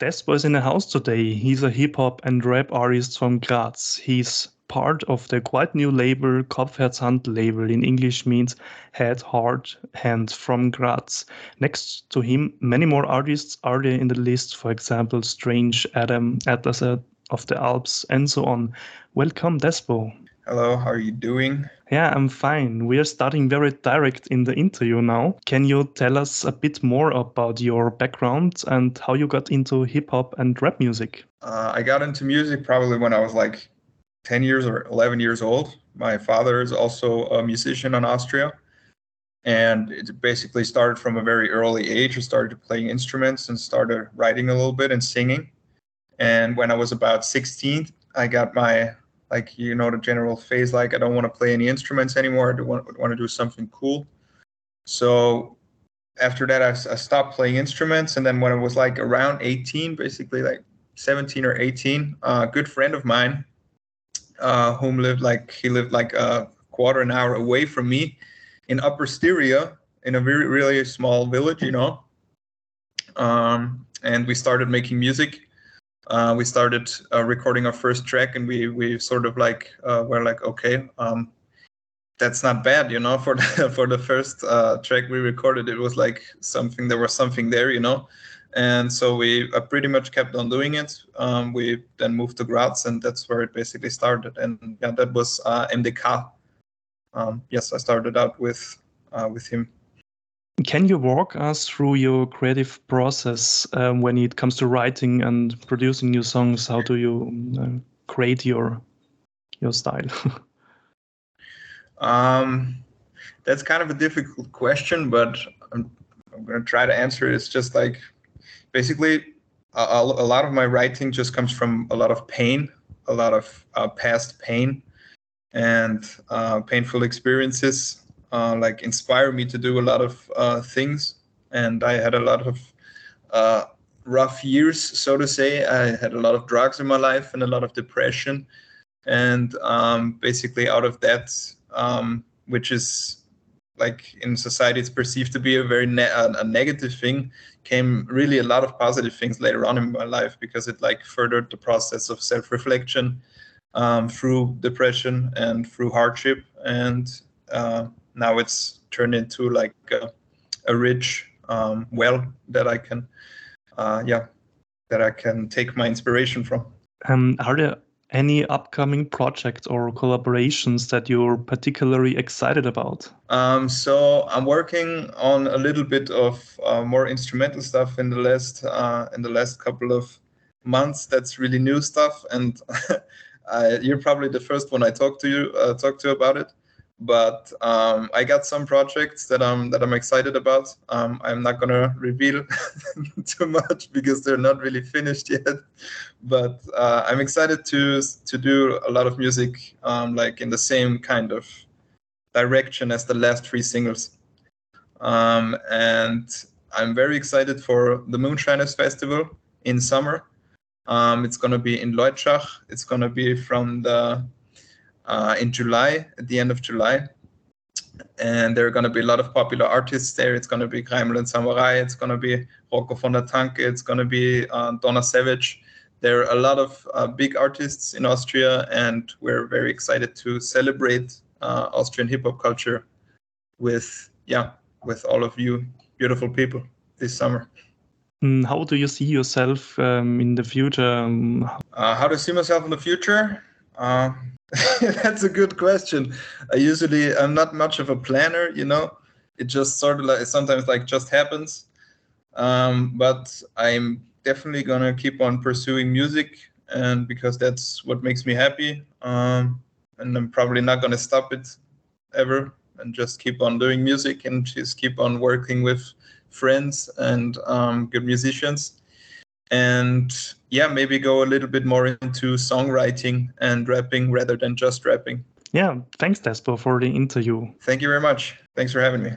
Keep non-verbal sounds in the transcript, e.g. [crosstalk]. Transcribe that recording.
Despo is in the house today. He's a hip hop and rap artist from Graz. He's part of the quite new label Kopf Herz Hand label in English means head, heart, hand from Graz. Next to him, many more artists are there in the list, for example, Strange, Adam, Atlas of the Alps, and so on. Welcome, Despo. Hello, how are you doing? Yeah, I'm fine. We are starting very direct in the interview now. Can you tell us a bit more about your background and how you got into hip hop and rap music? Uh, I got into music probably when I was like 10 years or 11 years old. My father is also a musician in Austria. And it basically started from a very early age. I started playing instruments and started writing a little bit and singing. And when I was about 16, I got my like you know the general phase like I don't want to play any instruments anymore. I want, want to do something cool. So after that, I, I, stopped playing instruments, and then when I was like around 18, basically like 17 or 18, a good friend of mine, uh, whom lived like he lived like a quarter an hour away from me, in Upper Styria, in a very really small village, you know. Um, and we started making music uh, we started uh, recording our first track and we we sort of like uh, were like okay um, that's not bad you know [laughs] for the for the first uh, track we recorded it was like something there was something there you know? And so we uh, pretty much kept on doing it. Um, we then moved to Graz and that's where it basically started. And yeah that was uh, MDK um, yes I started out with with him can you walk us through your creative process um, when it comes to writing and producing new songs? How do you uh, create your your style? [laughs] um, that's kind of a difficult question, but I'm, I'm going to try to answer it. It's just like basically a, a, lot of my writing just comes from a lot of pain, a lot of uh, past pain, and uh, painful experiences uh, like inspire me to do a lot of uh, things. And I had a lot of uh, rough years, so to say. I had a lot of drugs in my life and a lot of depression. And um, basically, out of that, um, which is like in society, it's perceived to be a very ne- a negative thing, came really a lot of positive things later on in my life because it like furthered the process of self-reflection um, through depression and through hardship and uh, now it's turned into like a, a rich um, well that I can, uh, yeah, that I can take my inspiration from. Um, are there any upcoming projects or collaborations that you're particularly excited about? Um, so I'm working on a little bit of uh, more instrumental stuff in the last uh, in the last couple of months. That's really new stuff, and [laughs] I, you're probably the first one I talk to you uh, talk to about it but um, I got some projects that I'm that I'm excited about. Um, I'm not gonna reveal [laughs] too much because they're not really finished yet, but uh, I'm excited to to do a lot of music um, like in the same kind of direction as the last three singles, um, and I'm very excited for the Moonshiners Festival in summer. Um, it's gonna be in Leutschach. It's gonna be from the uh, in July, at the end of July. And there are going to be a lot of popular artists there. It's going to be Kreiml and Samurai. It's going to be Rocco von der Tanke. It's going to be uh, Donna Savage. There are a lot of uh, big artists in Austria, and we're very excited to celebrate uh, Austrian hip hop culture with, yeah, with all of you beautiful people this summer. Mm, how do you see yourself um, in the future? Um, uh, how do I see myself in the future? Uh, [laughs] That's a good question. I usually I'm not much of a planner, you know. It just sort of like sometimes like just happens. Um, but I'm definitely gonna keep on pursuing music, and because that's what makes me happy. Um, and I'm probably not gonna stop it ever, and just keep on doing music and just keep on working with friends and um, good musicians and yeah, maybe go a little bit more into songwriting and rapping rather than just rapping. Yeah, thanks, Despo, for the interview. Thank you very much. Thanks for having me.